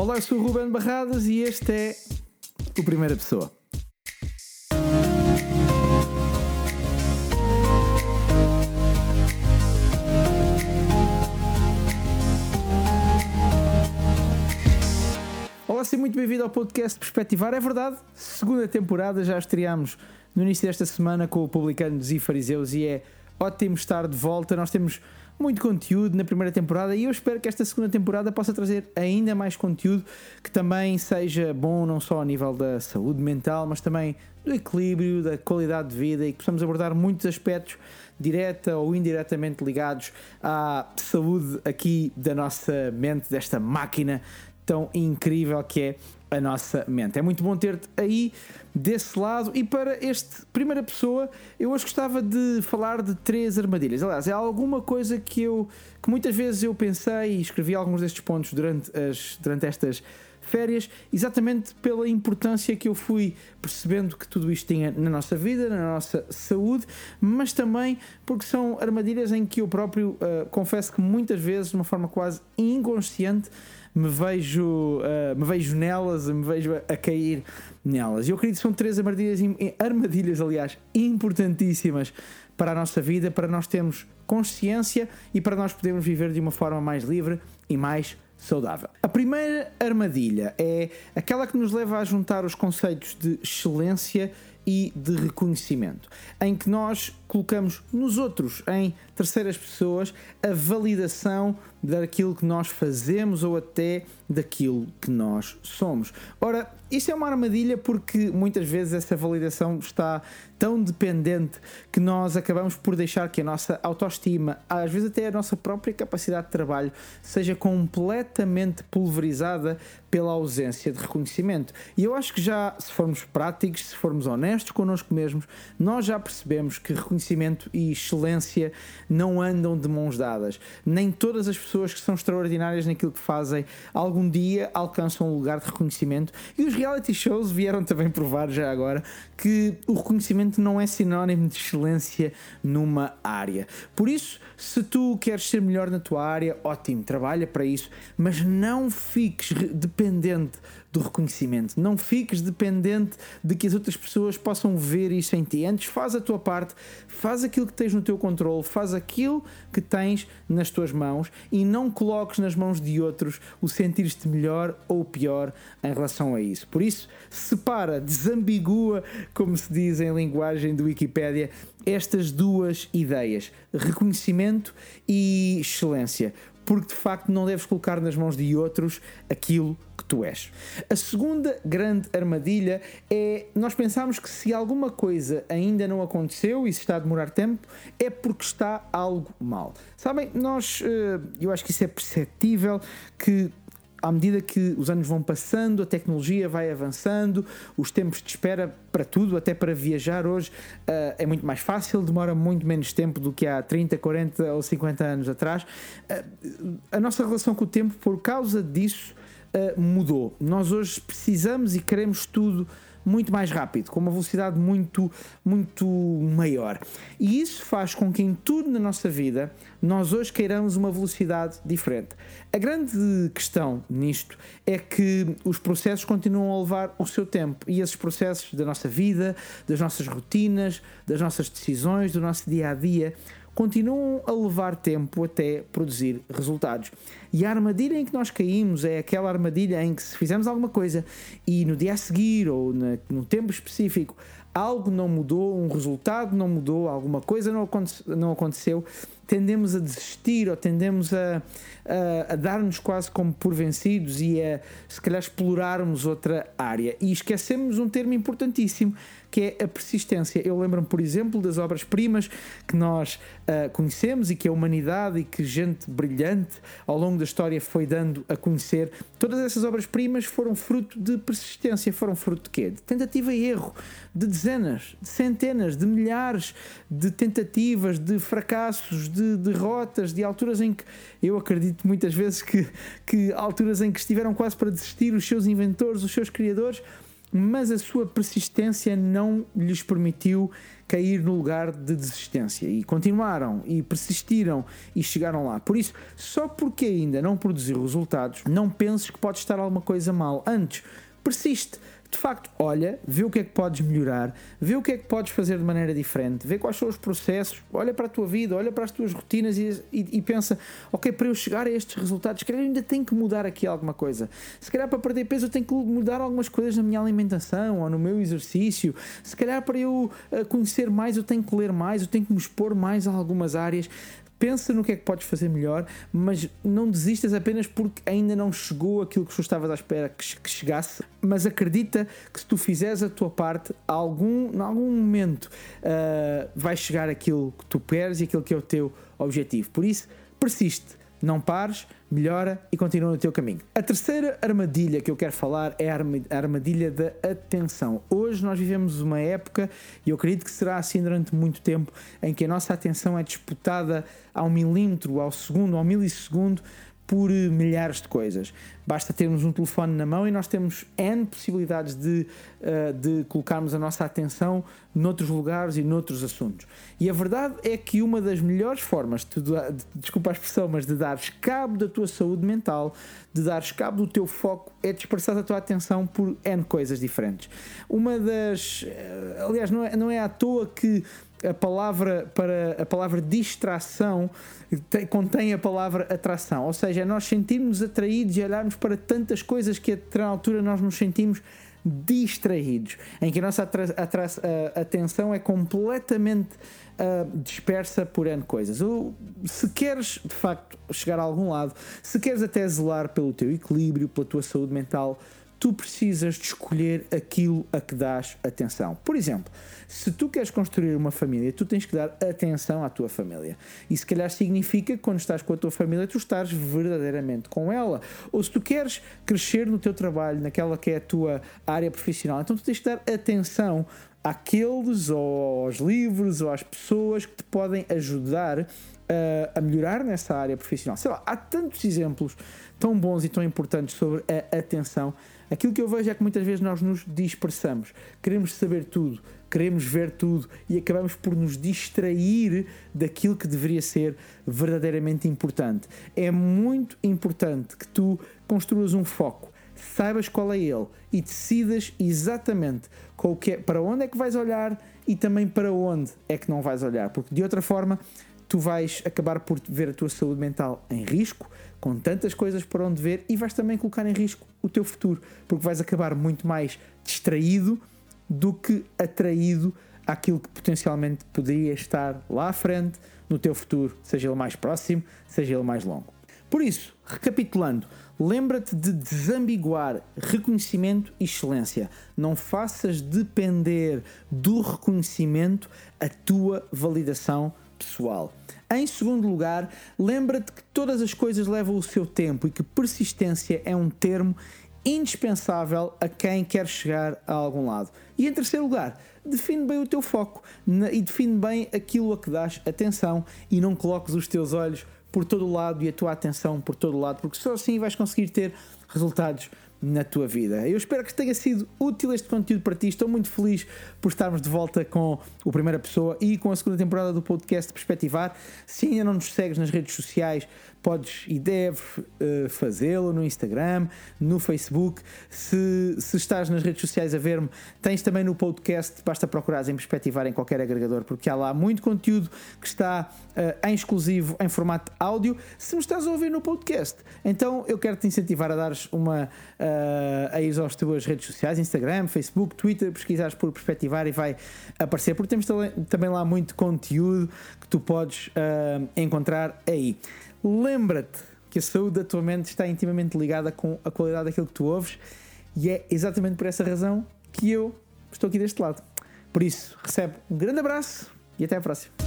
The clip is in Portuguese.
Olá, eu sou o Ruben Barradas e este é o Primeira Pessoa. Olá, seja muito bem-vindo ao podcast Perspectivar. É verdade, segunda temporada, já estreámos no início desta semana com o Publicanos e Fariseus e é ótimo estar de volta. Nós temos muito conteúdo na primeira temporada e eu espero que esta segunda temporada possa trazer ainda mais conteúdo que também seja bom não só a nível da saúde mental, mas também do equilíbrio, da qualidade de vida e que possamos abordar muitos aspectos direta ou indiretamente ligados à saúde aqui da nossa mente, desta máquina tão incrível que é a nossa mente. É muito bom ter-te aí desse lado e para este primeira pessoa eu hoje gostava de falar de três armadilhas. Aliás, é alguma coisa que eu que muitas vezes eu pensei e escrevi alguns destes pontos durante, as, durante estas férias, exatamente pela importância que eu fui percebendo que tudo isto tinha na nossa vida, na nossa saúde, mas também porque são armadilhas em que eu próprio uh, confesso que muitas vezes, de uma forma quase inconsciente, me vejo, uh, me vejo nelas, me vejo a, a, cair nelas. Eu acredito que são três armadilhas, armadilhas, aliás, importantíssimas para a nossa vida, para nós termos consciência e para nós podermos viver de uma forma mais livre e mais saudável. A primeira armadilha é aquela que nos leva a juntar os conceitos de excelência e de reconhecimento, em que nós colocamos nos outros, em terceiras pessoas, a validação daquilo que nós fazemos ou até daquilo que nós somos. Ora, isto é uma armadilha porque muitas vezes essa validação está tão dependente que nós acabamos por deixar que a nossa autoestima, às vezes até a nossa própria capacidade de trabalho, seja completamente pulverizada pela ausência de reconhecimento. E eu acho que já, se formos práticos, se formos honestos connosco mesmos, nós já percebemos que reconhecimento e excelência não andam de mãos dadas. Nem todas as pessoas que são extraordinárias naquilo que fazem algum dia alcançam um lugar de reconhecimento. E os reality shows vieram também provar já agora que o reconhecimento não é sinónimo de excelência numa área. Por isso, se tu queres ser melhor na tua área, ótimo, trabalha para isso, mas não fiques dependente do reconhecimento. Não fiques dependente de que as outras pessoas possam ver isso em ti. Antes, faz a tua parte, faz aquilo que tens no teu controle, faz aquilo que tens nas tuas mãos e não coloques nas mãos de outros o sentir-te melhor ou pior em relação a isso. Por isso, separa, desambigua, como se diz em linguagem do Wikipédia, estas duas ideias: reconhecimento e excelência porque de facto não deves colocar nas mãos de outros aquilo que tu és. A segunda grande armadilha é nós pensarmos que se alguma coisa ainda não aconteceu e se está a demorar tempo, é porque está algo mal. Sabem, nós, eh, eu acho que isso é perceptível que à medida que os anos vão passando, a tecnologia vai avançando, os tempos de espera para tudo, até para viajar hoje, uh, é muito mais fácil, demora muito menos tempo do que há 30, 40 ou 50 anos atrás. Uh, a nossa relação com o tempo, por causa disso, uh, mudou. Nós hoje precisamos e queremos tudo muito mais rápido, com uma velocidade muito, muito maior. E isso faz com que em tudo na nossa vida nós hoje queiramos uma velocidade diferente. A grande questão nisto é que os processos continuam a levar o seu tempo e esses processos da nossa vida, das nossas rotinas, das nossas decisões, do nosso dia a dia continuam a levar tempo até produzir resultados. E a armadilha em que nós caímos é aquela armadilha em que se fizermos alguma coisa e no dia a seguir ou na, tempo específico algo não mudou, um resultado não mudou, alguma coisa não, aconte, não aconteceu, tendemos a desistir ou tendemos a, a, a dar-nos quase como por vencidos e a se calhar explorarmos outra área. E esquecemos um termo importantíssimo que é a persistência. Eu lembro-me, por exemplo, das obras-primas que nós uh, conhecemos e que a humanidade e que gente brilhante ao longo da história foi dando a conhecer. Todas essas obras-primas foram fruto de persistência, foram fruto de quê? De tentativa e erro, de dezenas, de centenas, de milhares de tentativas, de fracassos, de derrotas, de alturas em que eu acredito muitas vezes que, que alturas em que estiveram quase para desistir os seus inventores, os seus criadores mas a sua persistência não lhes permitiu cair no lugar de desistência e continuaram e persistiram e chegaram lá. Por isso, só porque ainda não produziu resultados, não penses que pode estar alguma coisa mal. Antes, persiste de facto, olha, vê o que é que podes melhorar, vê o que é que podes fazer de maneira diferente, vê quais são os processos, olha para a tua vida, olha para as tuas rotinas e, e, e pensa, ok, para eu chegar a estes resultados, se calhar ainda tenho que mudar aqui alguma coisa. Se calhar para perder peso eu tenho que mudar algumas coisas na minha alimentação ou no meu exercício. Se calhar para eu eh, conhecer mais eu tenho que ler mais, eu tenho que me expor mais a algumas áreas pensa no que é que podes fazer melhor, mas não desistas apenas porque ainda não chegou aquilo que tu estavas à espera que, chegasse. Mas acredita que se tu fizeres a tua parte, algum, em algum momento uh, vai chegar aquilo que tu queres e aquilo que é o teu objetivo. Por isso, persiste não pares, melhora e continua no teu caminho. A terceira armadilha que eu quero falar é a armadilha da atenção. Hoje nós vivemos uma época, e eu acredito que será assim durante muito tempo, em que a nossa atenção é disputada ao milímetro, ao segundo, ao milissegundo por milhares de coisas. Basta termos um telefone na mão e nós temos N possibilidades de, uh, de colocarmos a nossa atenção noutros lugares e noutros assuntos. E a verdade é que uma das melhores formas, de, de, desculpa a expressão, mas de dares cabo da tua saúde mental, de dares cabo do teu foco, é dispersar a tua atenção por N coisas diferentes. Uma das. Uh, aliás, não é, não é à toa que a palavra para a palavra distração tem, contém a palavra atração, ou seja, nós sentimos atraídos e olharmos para tantas coisas que a altura nós nos sentimos distraídos, em que a nossa atra, atra, a, atenção é completamente uh, dispersa por N coisas. Ou, se queres de facto chegar a algum lado, se queres até zelar pelo teu equilíbrio, pela tua saúde mental, tu precisas de escolher aquilo a que dás atenção. Por exemplo, se tu queres construir uma família, tu tens que dar atenção à tua família. E se calhar significa que quando estás com a tua família, tu estás verdadeiramente com ela. Ou se tu queres crescer no teu trabalho, naquela que é a tua área profissional, então tu tens que dar atenção àqueles ou aos livros ou às pessoas que te podem ajudar uh, a melhorar nessa área profissional. Sei lá, há tantos exemplos tão bons e tão importantes sobre a atenção Aquilo que eu vejo é que muitas vezes nós nos dispersamos, queremos saber tudo, queremos ver tudo e acabamos por nos distrair daquilo que deveria ser verdadeiramente importante. É muito importante que tu construas um foco, saibas qual é ele e decidas exatamente é, para onde é que vais olhar e também para onde é que não vais olhar, porque de outra forma tu vais acabar por ver a tua saúde mental em risco com tantas coisas para onde ver e vais também colocar em risco o teu futuro, porque vais acabar muito mais distraído do que atraído àquilo que potencialmente poderia estar lá à frente no teu futuro, seja ele mais próximo, seja ele mais longo. Por isso, recapitulando, lembra-te de desambiguar reconhecimento e excelência. Não faças depender do reconhecimento a tua validação pessoal. Em segundo lugar, lembra-te que todas as coisas levam o seu tempo e que persistência é um termo indispensável a quem quer chegar a algum lado. E em terceiro lugar, define bem o teu foco e define bem aquilo a que dás atenção e não coloques os teus olhos por todo o lado e a tua atenção por todo o lado, porque só assim vais conseguir ter resultados na tua vida. Eu espero que tenha sido útil este conteúdo para ti. Estou muito feliz por estarmos de volta com o Primeira Pessoa e com a segunda temporada do podcast Perspectivar. Se ainda não nos segues nas redes sociais, podes e deves uh, fazê-lo no Instagram, no Facebook. Se, se estás nas redes sociais a ver-me, tens também no podcast, basta procurar em Perspectivar em qualquer agregador, porque há lá muito conteúdo que está uh, em exclusivo em formato áudio. Se me estás a ouvir no podcast, então eu quero te incentivar a dares uma uh, a ir às tuas redes sociais, Instagram, Facebook, Twitter, pesquisares por Perspectivar e vai aparecer, porque temos também lá muito conteúdo que tu podes encontrar aí. Lembra-te que a saúde da tua mente está intimamente ligada com a qualidade daquilo que tu ouves e é exatamente por essa razão que eu estou aqui deste lado. Por isso, recebe um grande abraço e até à próxima.